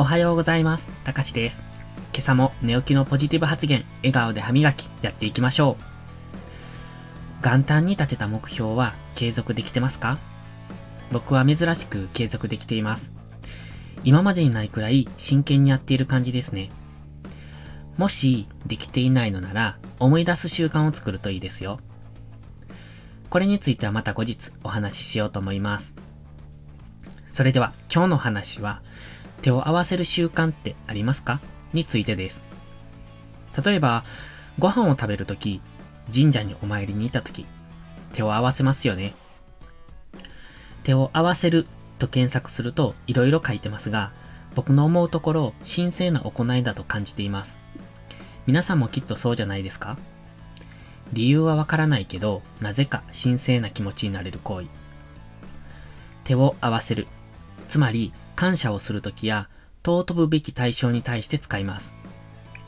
おはようございます。たかしです。今朝も寝起きのポジティブ発言、笑顔で歯磨き、やっていきましょう。元旦に立てた目標は継続できてますか？僕は珍しく継続できています。今までにないくらい真剣にやっている感じですね。もしできていないのなら思い出す習慣を作るといいですよ。これについてはまた後日お話ししようと思います。それでは今日の話は手を合わせる習慣ってありますか？についてです。例えば、ご飯を食べるとき、神社にお参りに行ったとき、手を合わせますよね。手を合わせると検索すると色々書いてますが、僕の思うところ神聖な行いだと感じています。皆さんもきっとそうじゃないですか？理由はわからないけど、なぜか神聖な気持ちになれる行為。手を合わせる。つまり、感謝をするときや、尊ぶべき対象に対して使います。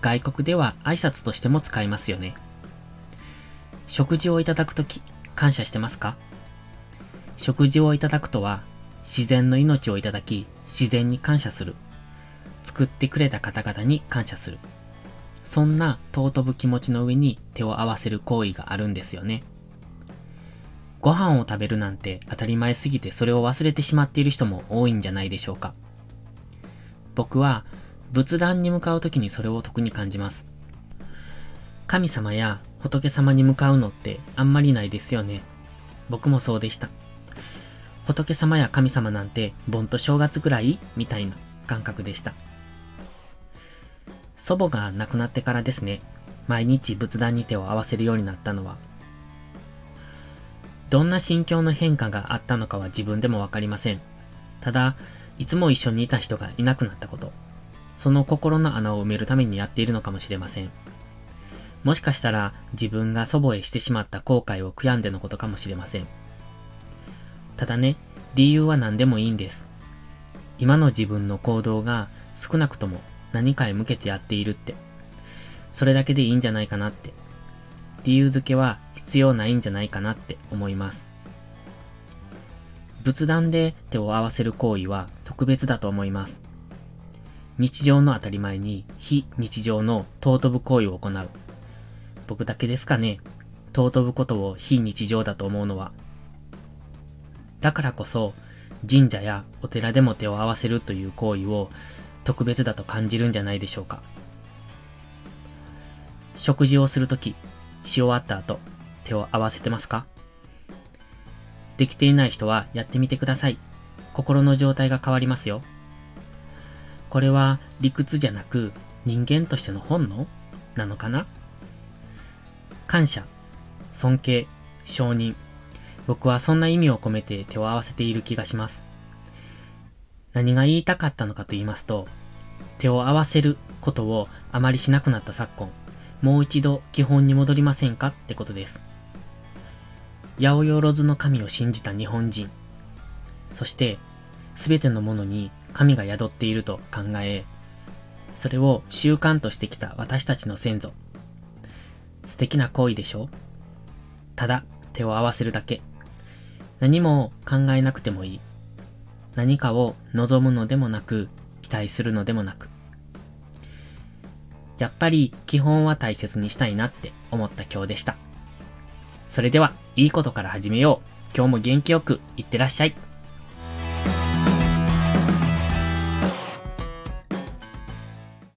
外国では挨拶としても使いますよね。食事をいただくとき、感謝してますか？食事をいただくとは、自然の命をいただき、自然に感謝する。作ってくれた方々に感謝する。そんな尊ぶ気持ちの上に手を合わせる行為があるんですよね。ご飯を食べるなんて当たり前すぎてそれを忘れてしまっている人も多いんじゃないでしょうか。僕は仏壇に向かう時にそれを特に感じます。神様や仏様に向かうのってあんまりないですよね。僕もそうでした。仏様や神様なんて盆と正月ぐらいみたいな感覚でした。祖母が亡くなってからですね、毎日仏壇に手を合わせるようになったのは。どんな心境の変化があったのかは自分でもわかりません。ただ、いつも一緒にいた人がいなくなったこと。その心の穴を埋めるためにやっているのかもしれません。もしかしたら自分が祖母へしてしまった後悔を悔やんでのことかもしれません。ただね、理由は何でもいいんです。今の自分の行動が少なくとも何かへ向けてやっているって。それだけでいいんじゃないかなって。理由付けは必要ないんじゃないかなって思います。仏壇で手を合わせる行為は特別だと思います。日常の当たり前に非日常の尊ぶ行為を行う。僕だけですかね。尊ぶことを非日常だと思うのは。だからこそ、神社やお寺でも手を合わせるという行為を特別だと感じるんじゃないでしょうか。食事をするとき、し終わった後、手を合わせてますか？できていない人はやってみてください。心の状態が変わりますよ。これは理屈じゃなく人間としての本能？なのかな？感謝、尊敬、承認。僕はそんな意味を込めて手を合わせている気がします。何が言いたかったのかと言いますと、手を合わせることをあまりしなくなった昨今、もう一度基本に戻りませんかってことです。八百万の神を信じた日本人。そして、すべてのものに神が宿っていると考え、それを習慣としてきた私たちの先祖。素敵な行為でしょ？ただ手を合わせるだけ。何も考えなくてもいい。何かを望むのでもなく、期待するのでもなく。やっぱり基本は大切にしたいなって思った今日でした。それでは、いいことから始めよう。今日も元気よくいってらっしゃい。